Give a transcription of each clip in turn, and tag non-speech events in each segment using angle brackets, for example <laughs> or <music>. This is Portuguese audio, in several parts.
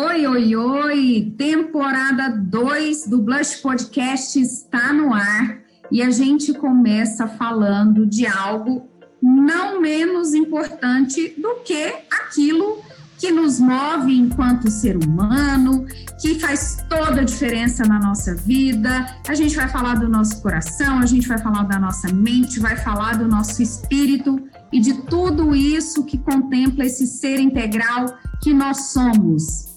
Oi, oi, oi! Temporada 2 do Blush Podcast está no ar e a gente começa falando de algo não menos importante do que aquilo que nos move enquanto ser humano, que faz toda a diferença na nossa vida. A gente vai falar do nosso coração, a gente vai falar da nossa mente, vai falar do nosso espírito e de tudo isso que contempla esse ser integral que nós somos.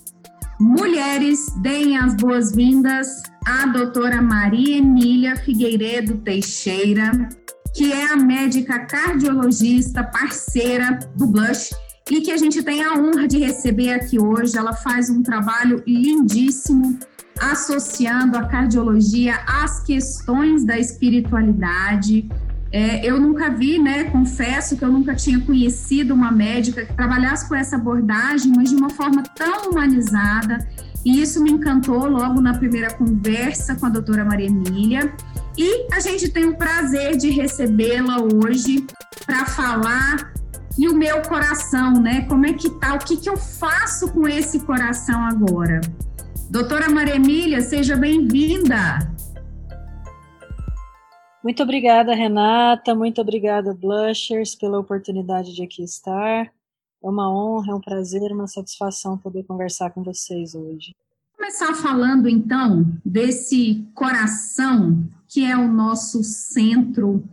Mulheres, deem as boas-vindas à doutora Maria Emília Figueiredo Teixeira, que é a médica cardiologista parceira do Blush e que a gente tem a honra de receber aqui hoje. Ela faz um trabalho lindíssimo associando a cardiologia às questões da espiritualidade. É, eu nunca vi, né? Confesso que eu nunca tinha conhecido uma médica que trabalhasse com essa abordagem, mas de uma forma tão humanizada. E isso me encantou logo na primeira conversa com a doutora Maria Emília. E a gente tem o prazer de recebê-la hoje para falar e o meu coração, né? Como é que tá? O que, que eu faço com esse coração agora? Doutora Maria Emília, seja bem-vinda. Muito obrigada, Renata. Muito obrigada, Blushers, pela oportunidade de aqui estar. É uma honra, é um prazer, uma satisfação poder conversar com vocês hoje. Começar falando então desse coração que é o nosso centro,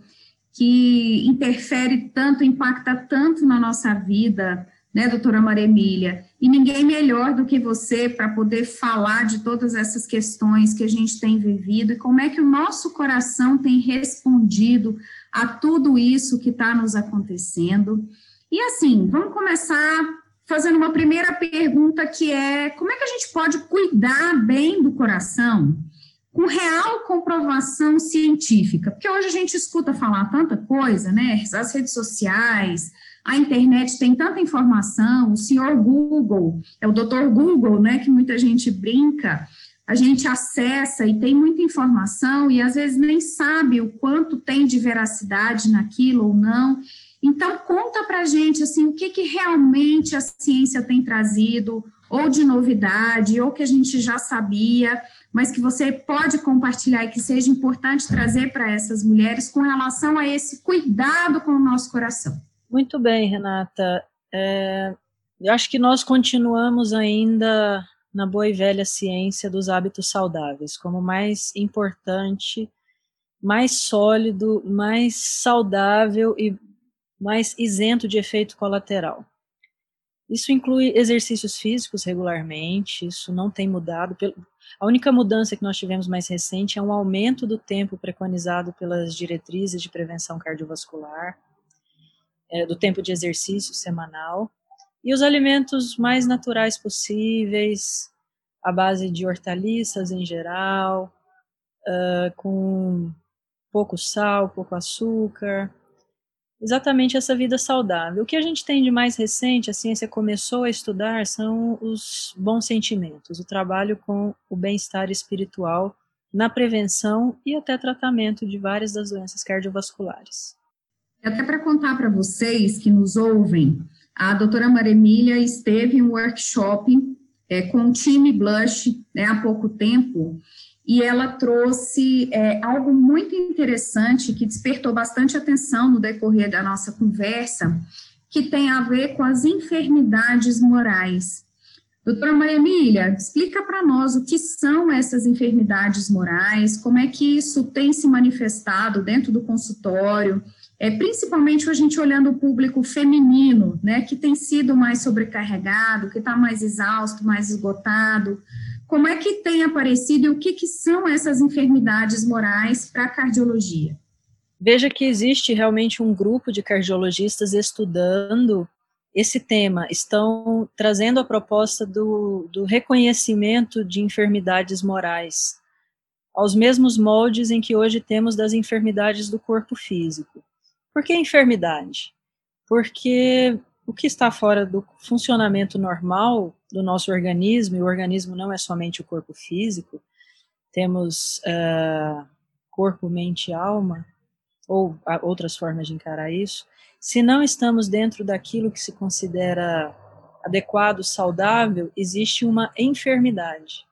que interfere tanto, impacta tanto na nossa vida, né, doutora Maria Emília? E ninguém melhor do que você para poder falar de todas essas questões que a gente tem vivido e como é que o nosso coração tem respondido a tudo isso que está nos acontecendo. E assim, vamos começar fazendo uma primeira pergunta que é: como é que a gente pode cuidar bem do coração? Com real comprovação científica, porque hoje a gente escuta falar tanta coisa, né? As redes sociais, a internet tem tanta informação, o senhor Google, é o doutor Google, né, que muita gente brinca, a gente acessa e tem muita informação e às vezes nem sabe o quanto tem de veracidade naquilo ou não. Então, conta para a gente, assim, o que, que realmente a ciência tem trazido, ou de novidade, ou que a gente já sabia, mas que você pode compartilhar e que seja importante trazer para essas mulheres com relação a esse cuidado com o nosso coração. Muito bem, Renata. É, eu acho que nós continuamos ainda na boa e velha ciência dos hábitos saudáveis, como mais importante, mais sólido, mais saudável e mais isento de efeito colateral. Isso inclui exercícios físicos regularmente, isso não tem mudado. A única mudança que nós tivemos mais recente é um aumento do tempo preconizado pelas diretrizes de prevenção cardiovascular é, do tempo de exercício semanal, e os alimentos mais naturais possíveis, à base de hortaliças em geral, uh, com pouco sal, pouco açúcar, exatamente essa vida saudável. O que a gente tem de mais recente, a ciência começou a estudar, são os bons sentimentos, o trabalho com o bem-estar espiritual na prevenção e até tratamento de várias das doenças cardiovasculares. Até para contar para vocês que nos ouvem, a doutora Maria Emília esteve em um workshop é, com o time Blush né, há pouco tempo, e ela trouxe é, algo muito interessante que despertou bastante atenção no decorrer da nossa conversa, que tem a ver com as enfermidades morais. Doutora Maria Emília, explica para nós o que são essas enfermidades morais, como é que isso tem se manifestado dentro do consultório, é, principalmente a gente olhando o público feminino, né, que tem sido mais sobrecarregado, que está mais exausto, mais esgotado. Como é que tem aparecido e o que, que são essas enfermidades morais para a cardiologia? Veja que existe realmente um grupo de cardiologistas estudando esse tema, estão trazendo a proposta do, do reconhecimento de enfermidades morais, aos mesmos moldes em que hoje temos das enfermidades do corpo físico. Por que enfermidade? Porque o que está fora do funcionamento normal do nosso organismo, e o organismo não é somente o corpo físico, temos uh, corpo, mente e alma, ou outras formas de encarar isso, se não estamos dentro daquilo que se considera adequado, saudável, existe uma enfermidade.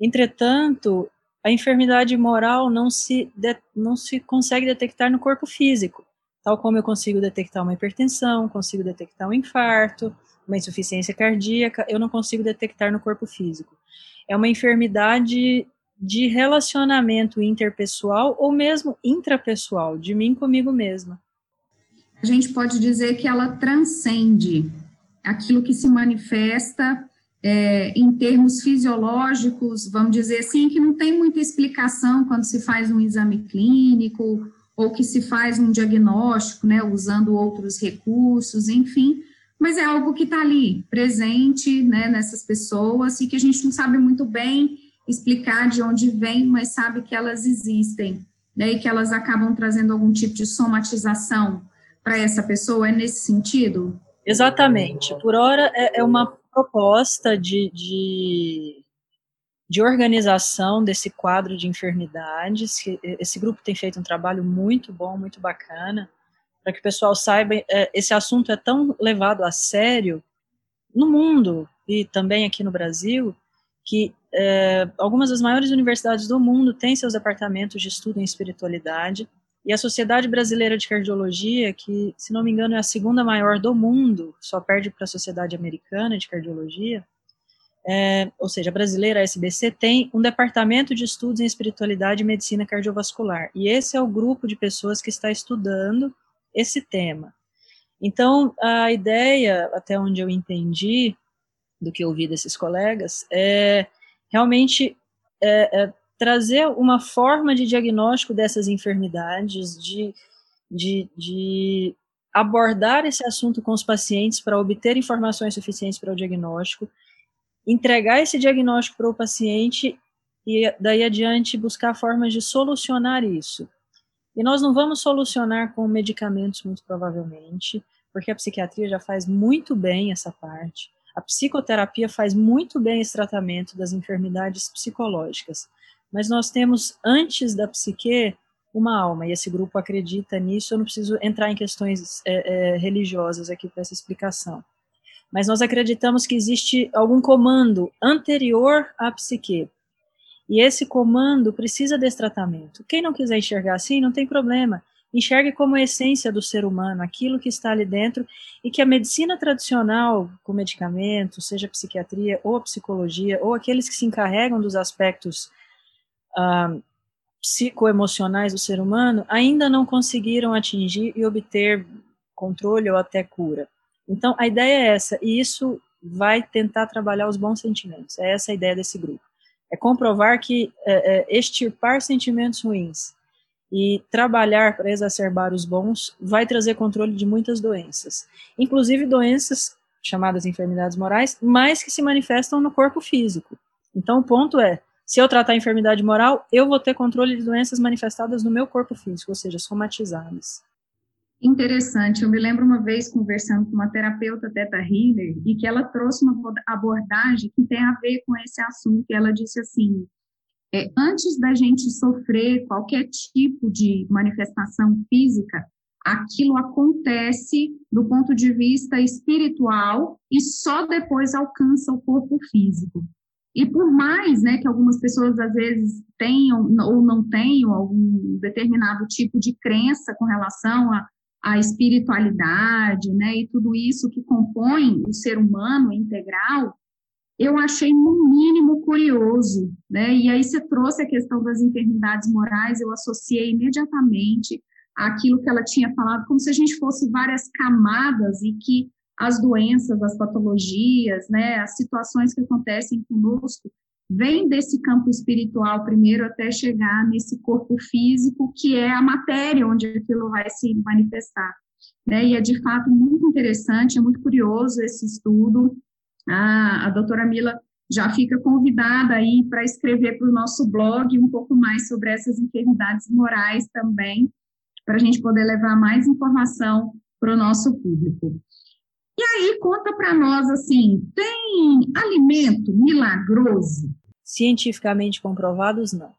Entretanto, a enfermidade moral não se, de, não se consegue detectar no corpo físico, tal como eu consigo detectar uma hipertensão, consigo detectar um infarto, uma insuficiência cardíaca, eu não consigo detectar no corpo físico. É uma enfermidade de relacionamento interpessoal ou mesmo intrapessoal, de mim comigo mesma. A gente pode dizer que ela transcende aquilo que se manifesta é, em termos fisiológicos, vamos dizer assim, que não tem muita explicação quando se faz um exame clínico ou que se faz um diagnóstico, né, usando outros recursos, enfim, mas é algo que está ali, presente, né, nessas pessoas e que a gente não sabe muito bem explicar de onde vem, mas sabe que elas existem, né, e que elas acabam trazendo algum tipo de somatização para essa pessoa, é nesse sentido? Exatamente. Por hora é, é uma proposta de, de, de, organização desse quadro de enfermidades. Esse grupo tem feito um trabalho muito bom, muito bacana, para que o pessoal saiba, é, esse assunto é tão levado a sério no mundo e também aqui no Brasil, que é, algumas das maiores universidades do mundo têm seus departamentos de estudo em espiritualidade, e a Sociedade Brasileira de Cardiologia, que, se não me engano, é a segunda maior do mundo, só perde para a Sociedade Americana de Cardiologia, é, ou seja, a brasileira, a SBC, tem um departamento de estudos em espiritualidade e medicina cardiovascular. E esse é o grupo de pessoas que está estudando esse tema. Então, a ideia, até onde eu entendi, do que ouvi desses colegas, é realmente é, é trazer uma forma de diagnóstico dessas enfermidades, de, de, de abordar esse assunto com os pacientes para obter informações suficientes para o diagnóstico, entregar esse diagnóstico para o paciente e daí adiante buscar formas de solucionar isso. E nós não vamos solucionar com medicamentos, muito provavelmente, porque a psiquiatria já faz muito bem essa parte. A psicoterapia faz muito bem esse tratamento das enfermidades psicológicas mas nós temos antes da psique uma alma, e esse grupo acredita nisso. Eu não preciso entrar em questões é, é, religiosas aqui para essa explicação. Mas nós acreditamos que existe algum comando anterior à psique. E esse comando precisa desse tratamento. Quem não quiser enxergar assim, não tem problema. Enxergue como a essência do ser humano, aquilo que está ali dentro, e que a medicina tradicional, com medicamentos, seja psiquiatria ou psicologia, ou aqueles que se encarregam dos aspectos uh, psicoemocionais do ser humano ainda não conseguiram atingir e obter controle ou até cura. Então, a ideia é essa, e isso vai tentar trabalhar os bons sentimentos. É essa a ideia desse grupo. É comprovar que é, é, extirpar sentimentos ruins e trabalhar para exacerbar os bons vai trazer controle de muitas doenças, inclusive doenças chamadas enfermidades morais, mas que se manifestam no corpo físico. Então, o ponto é se eu tratar a enfermidade moral, eu vou ter controle de doenças manifestadas no meu corpo físico, ou seja, somatizadas. Interessante. Eu me lembro uma vez conversando com uma terapeuta Teta Healer e que ela trouxe uma abordagem que tem a ver com esse assunto. E ela disse assim: é, antes da gente sofrer qualquer tipo de manifestação física, aquilo acontece do ponto de vista espiritual e só depois alcança o corpo físico. E por mais né, que algumas pessoas às vezes tenham ou não tenham algum determinado tipo de crença com relação à, à espiritualidade, né, e tudo isso que compõe o ser humano integral, eu achei no mínimo curioso, né? E aí você trouxe a questão das enfermidades morais, eu associei imediatamente aquilo que ela tinha falado, como se a gente fosse várias camadas e que as doenças, as patologias, né, as situações que acontecem conosco, vem desse campo espiritual primeiro até chegar nesse corpo físico, que é a matéria onde aquilo vai se manifestar. Né? E é de fato muito interessante, é muito curioso esse estudo. A, a doutora Mila já fica convidada aí para escrever para o nosso blog um pouco mais sobre essas enfermidades morais também, para a gente poder levar mais informação para o nosso público. E aí conta para nós assim, tem alimento milagroso? Cientificamente comprovados não.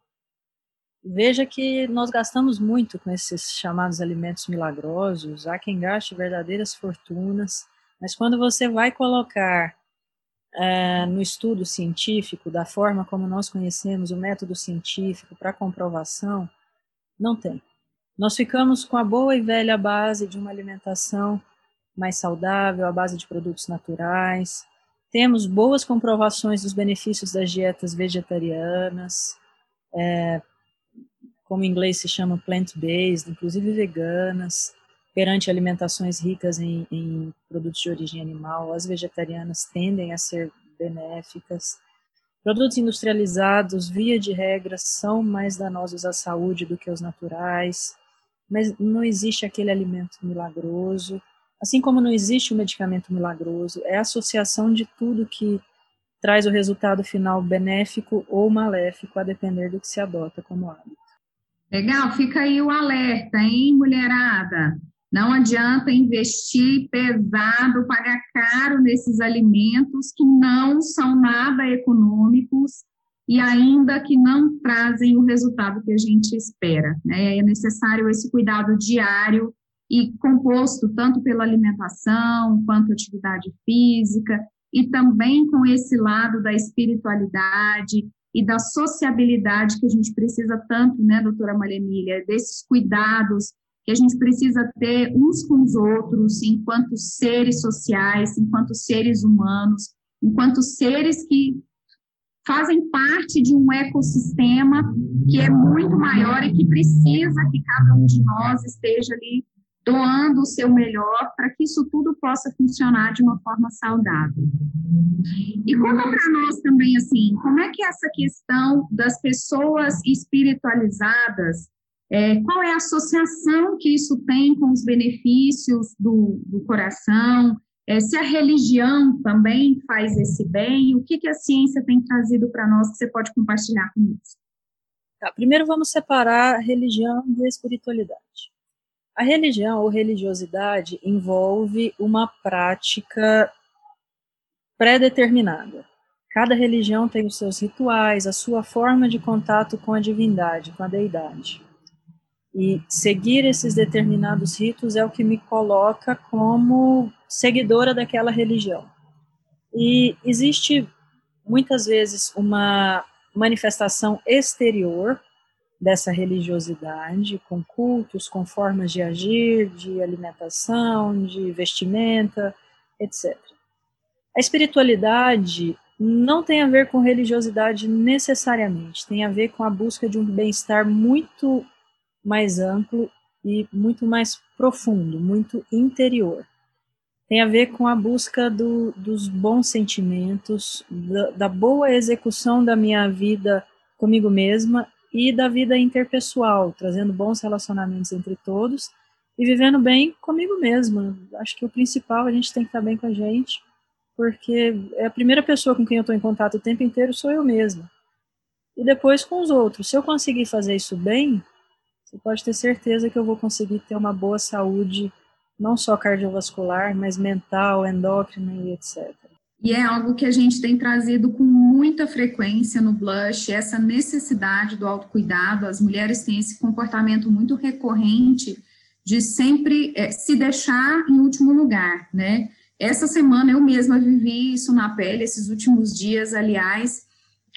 Veja que nós gastamos muito com esses chamados alimentos milagrosos, há quem gaste verdadeiras fortunas, Mas quando você vai colocar é, no estudo científico, da forma como nós conhecemos o método científico para comprovação, não tem. Nós ficamos com a boa e velha base de uma alimentação mais saudável, à base de produtos naturais. Temos boas comprovações dos benefícios das dietas vegetarianas, é, como em inglês se chama plant-based, inclusive veganas, perante alimentações ricas em, em produtos de origem animal. As vegetarianas tendem a ser benéficas. Produtos industrializados, via de regra, são mais danosos à saúde do que os naturais, mas não existe aquele alimento milagroso. Assim como não existe um medicamento milagroso, é a associação de tudo que traz o resultado final benéfico ou maléfico, a depender do que se adota como hábito. Legal, fica aí o alerta, hein, mulherada? Não adianta investir pesado, pagar caro nesses alimentos que não são nada econômicos e ainda que não trazem o resultado que a gente espera. Né? É necessário esse cuidado diário e composto tanto pela alimentação quanto atividade física e também com esse lado da espiritualidade e da sociabilidade que a gente precisa tanto, né, doutora Maria Emília, desses cuidados que a gente precisa ter uns com os outros enquanto seres sociais, enquanto seres humanos, enquanto seres que fazem parte de um ecossistema que é muito maior e que precisa que cada um de nós esteja ali doando o seu melhor para que isso tudo possa funcionar de uma forma saudável. E conta para nós também, assim, como é que essa questão das pessoas espiritualizadas, é, qual é a associação que isso tem com os benefícios do, do coração, é, se a religião também faz esse bem, o que, que a ciência tem trazido para nós que você pode compartilhar conosco? Tá, primeiro vamos separar religião e espiritualidade. A religião ou religiosidade envolve uma prática pré-determinada. Cada religião tem os seus rituais, a sua forma de contato com a divindade, com a deidade. E seguir esses determinados ritos é o que me coloca como seguidora daquela religião. E existe muitas vezes uma manifestação exterior dessa religiosidade, com cultos, com formas de agir, de alimentação, de vestimenta, etc. A espiritualidade não tem a ver com religiosidade necessariamente, tem a ver com a busca de um bem-estar muito mais amplo e muito mais profundo, muito interior. Tem a ver com a busca do, dos bons sentimentos, da, da boa execução da minha vida comigo mesma e da vida interpessoal, trazendo bons relacionamentos entre todos e vivendo bem comigo mesma. Acho que o principal, a gente tem que estar bem com a gente, porque é a primeira pessoa com quem eu estou em contato o tempo inteiro sou eu mesma. E depois com os outros. Se eu conseguir fazer isso bem, você pode ter certeza que eu vou conseguir ter uma boa saúde, não só cardiovascular, mas mental, endócrina e etc. E é algo que a gente tem trazido com muita frequência no blush, essa necessidade do autocuidado. As mulheres têm esse comportamento muito recorrente de sempre é, se deixar em último lugar, né? Essa semana eu mesma vivi isso na pele, esses últimos dias, aliás,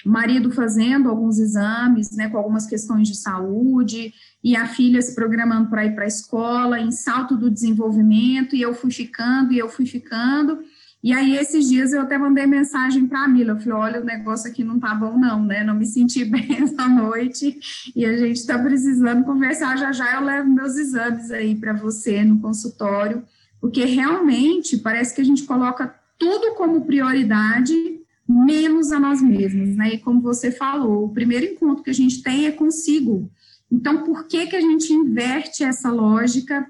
marido fazendo alguns exames, né, com algumas questões de saúde, e a filha se programando para ir para a escola, em salto do desenvolvimento, e eu fui ficando, e eu fui ficando, e aí, esses dias, eu até mandei mensagem para a Mila, eu falei, olha, o negócio aqui não tá bom não, né, não me senti <laughs> bem essa noite, e a gente está precisando conversar, já já eu levo meus exames aí para você no consultório, porque realmente parece que a gente coloca tudo como prioridade, menos a nós mesmos, né, e como você falou, o primeiro encontro que a gente tem é consigo, então, por que que a gente inverte essa lógica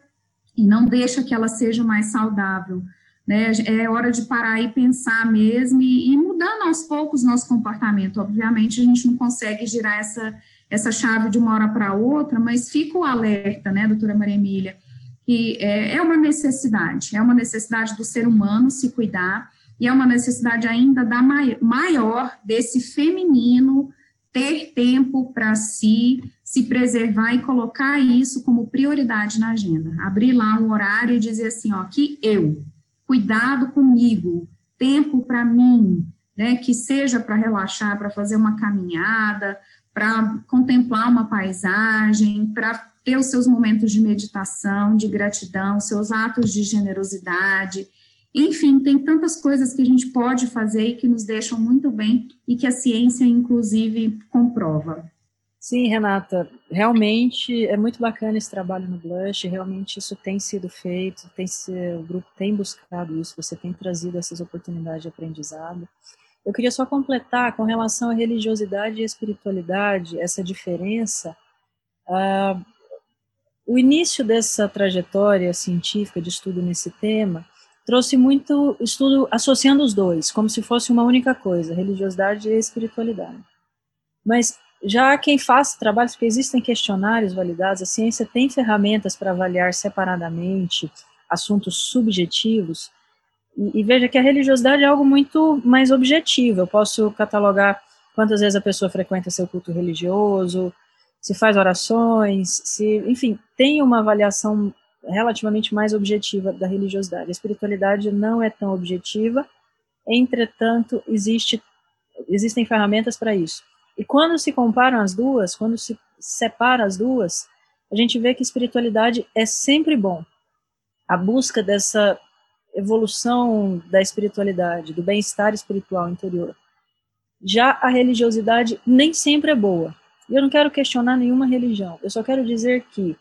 e não deixa que ela seja mais saudável? Né? É hora de parar e pensar mesmo e, e mudando aos poucos nosso comportamento. Obviamente, a gente não consegue girar essa, essa chave de uma hora para outra, mas fica o alerta, né, doutora Maria Emília, que é, é uma necessidade, é uma necessidade do ser humano se cuidar e é uma necessidade ainda da maior desse feminino ter tempo para si, se preservar e colocar isso como prioridade na agenda. Abrir lá um horário e dizer assim, ó, que eu, cuidado comigo, tempo para mim, né, que seja para relaxar, para fazer uma caminhada, para contemplar uma paisagem, para ter os seus momentos de meditação, de gratidão, seus atos de generosidade. Enfim, tem tantas coisas que a gente pode fazer e que nos deixam muito bem e que a ciência, inclusive, comprova. Sim, Renata, realmente é muito bacana esse trabalho no Blush, realmente isso tem sido feito, tem o grupo tem buscado isso, você tem trazido essas oportunidades de aprendizado. Eu queria só completar com relação à religiosidade e espiritualidade, essa diferença. Uh, o início dessa trajetória científica de estudo nesse tema trouxe muito estudo associando os dois, como se fosse uma única coisa, religiosidade e espiritualidade. Mas já quem faz trabalhos, porque existem questionários validados, a ciência tem ferramentas para avaliar separadamente assuntos subjetivos, e, e, veja que a religiosidade é algo muito mais objetivo. Eu posso catalogar quantas vezes a pessoa frequenta seu culto religioso, se faz orações, se, enfim, tem uma avaliação relativamente mais objetiva da religiosidade. A espiritualidade não é tão objetiva, entretanto, existe, existem ferramentas para isso. E quando se comparam as duas, quando se separa as duas, a gente vê que espiritualidade é sempre bom. A busca dessa evolução da espiritualidade, do bem-estar espiritual interior. Já a religiosidade nem sempre é boa. Eu não quero questionar nenhuma religião. Eu só quero dizer que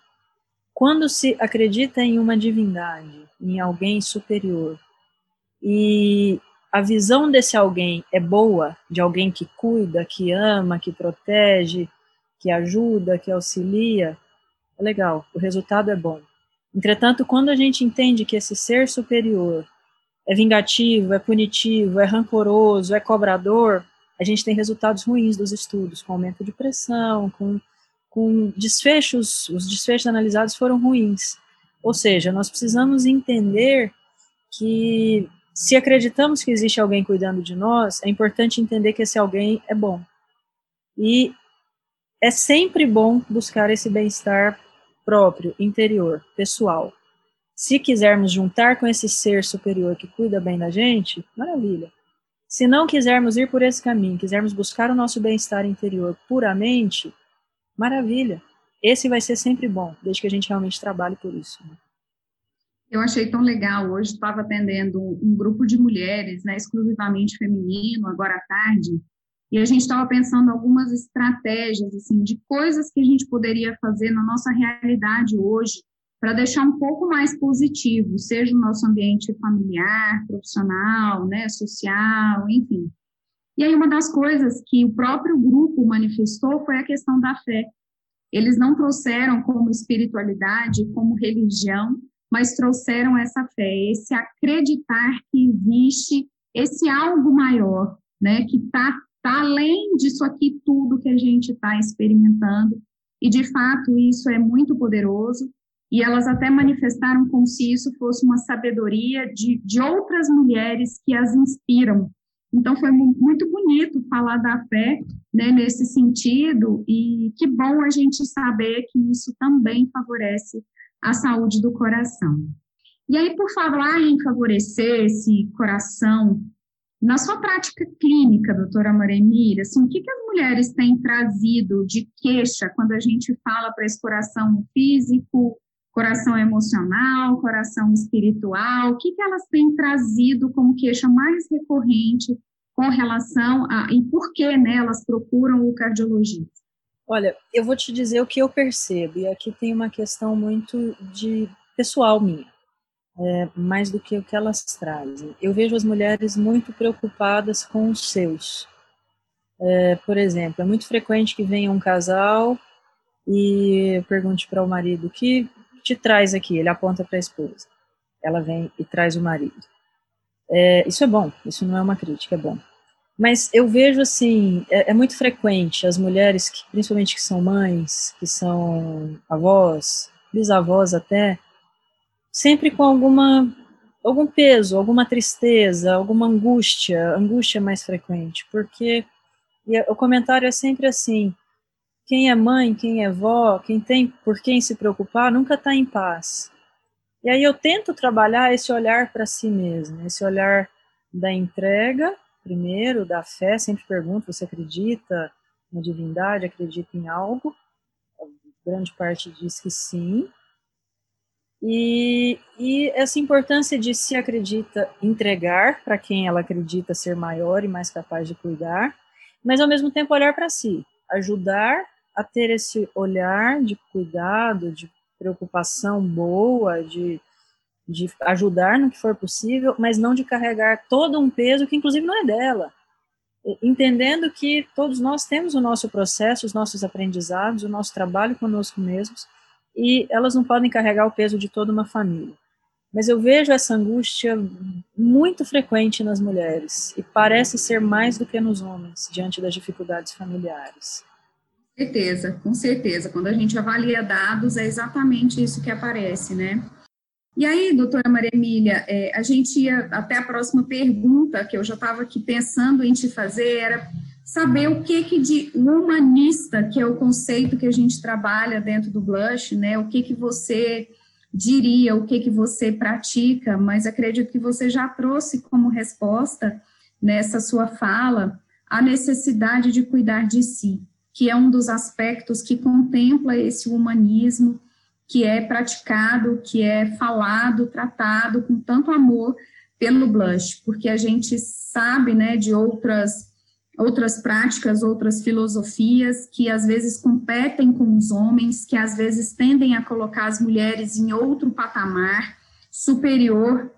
quando se acredita em uma divindade, em alguém superior, e a visão desse alguém é boa, de alguém que cuida, que ama, que protege, que ajuda, que auxilia, é legal, o resultado é bom. Entretanto, quando a gente entende que esse ser superior é vingativo, é punitivo, é rancoroso, é cobrador, a gente tem resultados ruins dos estudos, com aumento de pressão, com, com desfechos, os desfechos analisados foram ruins. Ou seja, nós precisamos entender que se acreditamos que existe alguém cuidando de nós, é importante entender que esse alguém é bom. E é sempre bom buscar esse bem-estar próprio, interior, pessoal. Se quisermos juntar com esse ser superior que cuida bem da gente, maravilha. Se não quisermos ir por esse caminho, quisermos buscar o nosso bem-estar interior puramente, maravilha. Esse vai ser sempre bom, desde que a gente realmente trabalhe por isso. Né? Eu achei tão legal. Hoje estava atendendo um grupo de mulheres, né, exclusivamente feminino, agora à tarde, e a gente estava pensando algumas estratégias, assim, de coisas que a gente poderia fazer na nossa realidade hoje para deixar um pouco mais positivo, seja o nosso ambiente familiar, profissional, né, social, enfim. E aí uma das coisas que o próprio grupo manifestou foi a questão da fé. Eles não trouxeram como espiritualidade, como religião, mas trouxeram essa fé, esse acreditar que existe esse algo maior, né, que está tá além disso aqui tudo que a gente está experimentando, e de fato isso é muito poderoso, e elas até manifestaram como se isso fosse uma sabedoria de, de outras mulheres que as inspiram. Então foi muito bonito falar da fé né, nesse sentido, e que bom a gente saber que isso também favorece a saúde do coração. E aí, por falar em favorecer esse coração, na sua prática clínica, doutora Moremira, assim, o que, que as mulheres têm trazido de queixa quando a gente fala para esse coração físico, coração emocional, coração espiritual? O que, que elas têm trazido como queixa mais recorrente com relação a. e por que né, elas procuram o cardiologista? Olha, eu vou te dizer o que eu percebo, e aqui tem uma questão muito de pessoal minha, é, mais do que o que elas trazem. Eu vejo as mulheres muito preocupadas com os seus. É, por exemplo, é muito frequente que venha um casal e pergunte para o marido: o que te traz aqui? Ele aponta para a esposa. Ela vem e traz o marido. É, isso é bom, isso não é uma crítica, é bom. Mas eu vejo assim, é, é, muito frequente as mulheres, que, principalmente que são mães, que são avós, bisavós até, sempre com alguma algum peso, alguma tristeza, alguma angústia, angústia mais frequente, porque o comentário é sempre assim: quem é mãe, quem é vó, quem tem por quem se preocupar, nunca está em paz. E aí eu tento trabalhar esse olhar para si mesmo, esse olhar da entrega, primeiro, da fé, sempre pergunto, você acredita na divindade, acredita em algo? A grande parte diz que sim. E, e essa importância de se acredita entregar para quem ela acredita ser maior e mais capaz de cuidar, mas ao mesmo tempo olhar para si, ajudar a ter esse olhar de cuidado, de preocupação boa, de, de ajudar no que for possível, mas não de carregar todo um peso que, inclusive, não é dela. Entendendo que todos nós temos o nosso processo, os nossos aprendizados, o nosso trabalho conosco mesmos, e elas não podem carregar o peso de toda uma família. Mas eu vejo essa angústia muito frequente nas mulheres, e parece ser mais do que nos homens, diante das dificuldades familiares certeza, com certeza. Quando a gente avalia dados, é exatamente isso que aparece, né? E aí, doutora Maria Emília, é, a gente ia até a próxima pergunta que eu já estava aqui pensando em te fazer, era saber o que que de humanista, que é o conceito que a gente trabalha dentro do Blush, né? O que que você diria, o que que você pratica, mas acredito que você já trouxe como resposta nessa sua fala a necessidade de cuidar de si, que é um dos aspectos que contempla esse humanismo que é praticado, que é falado, tratado com tanto amor pelo blush, porque a gente sabe, né, de outras outras práticas, outras filosofias que às vezes competem com os homens, que às vezes tendem a colocar as mulheres em outro patamar superior,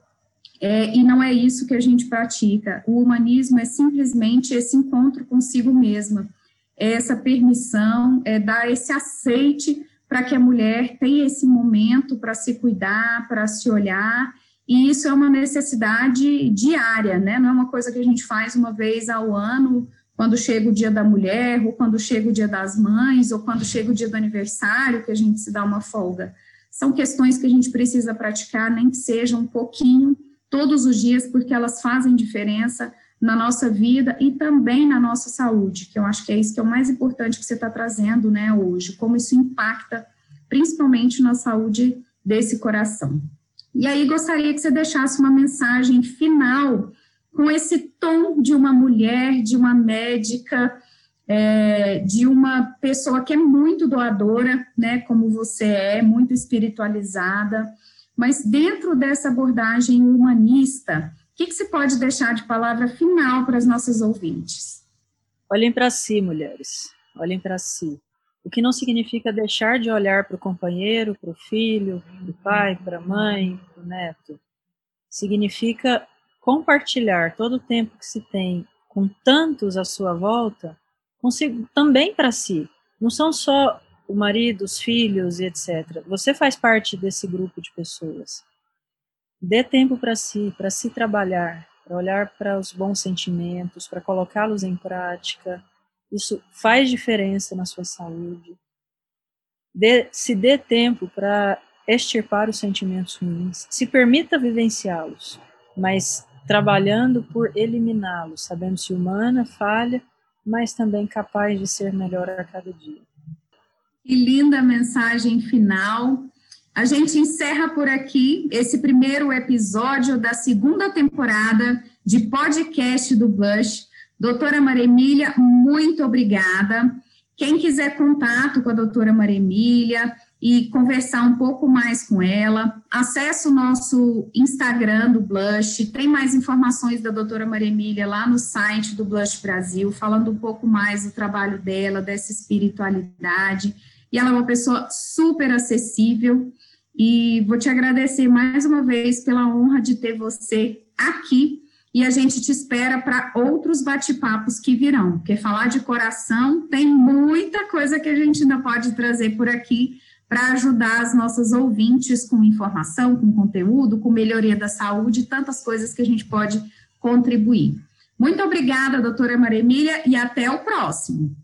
é, e não é isso que a gente pratica. O humanismo é simplesmente esse encontro consigo mesma, essa permissão, é, dar esse aceite para que a mulher tenha esse momento para se cuidar, para se olhar, e isso é uma necessidade diária, né? Não é uma coisa que a gente faz uma vez ao ano, quando chega o dia da mulher, ou quando chega o dia das mães, ou quando chega o dia do aniversário, que a gente se dá uma folga. São questões que a gente precisa praticar, nem que seja um pouquinho, todos os dias, porque elas fazem diferença na nossa vida e também na nossa saúde, que eu acho que é isso que é o mais importante que você está trazendo, né, hoje, como isso impacta principalmente na saúde desse coração. E aí gostaria que você deixasse uma mensagem final com esse tom de uma mulher, de uma médica, é, de uma pessoa que é muito doadora, né, como você é, muito espiritualizada, mas dentro dessa abordagem humanista, que, que você pode deixar de palavra final para as nossas ouvintes? Olhem para si, mulheres. Olhem para si. O que não significa deixar de olhar para o companheiro, para o filho, para o pai, para a mãe, para o neto. Significa compartilhar todo o tempo que se tem com tantos à sua volta, consigo, também para si. Não são só o marido, os filhos e etc. Você faz parte desse grupo de pessoas. Dê tempo para si, para se trabalhar, para olhar para os bons sentimentos, para colocá-los em prática. Isso faz diferença na sua saúde. Dê, se dê tempo para extirpar os sentimentos ruins. Se permita vivenciá-los, mas trabalhando por eliminá-los, sabendo-se humana, falha, mas também capaz de ser melhor a cada dia. Que linda mensagem final. A gente encerra por aqui esse primeiro episódio da segunda temporada de podcast do Blush. Doutora Maria Emília, muito obrigada. Quem quiser contato com a doutora Maria Emília e conversar um pouco mais com ela, acesse o nosso Instagram do Blush, tem mais informações da doutora Maria Emília lá no site do Blush Brasil, falando um pouco mais do trabalho dela, dessa espiritualidade. E ela é uma pessoa super acessível, e vou te agradecer mais uma vez pela honra de ter você aqui. E a gente te espera para outros bate-papos que virão, porque falar de coração tem muita coisa que a gente ainda pode trazer por aqui para ajudar as nossas ouvintes com informação, com conteúdo, com melhoria da saúde, tantas coisas que a gente pode contribuir. Muito obrigada, doutora Maria Emília, e até o próximo.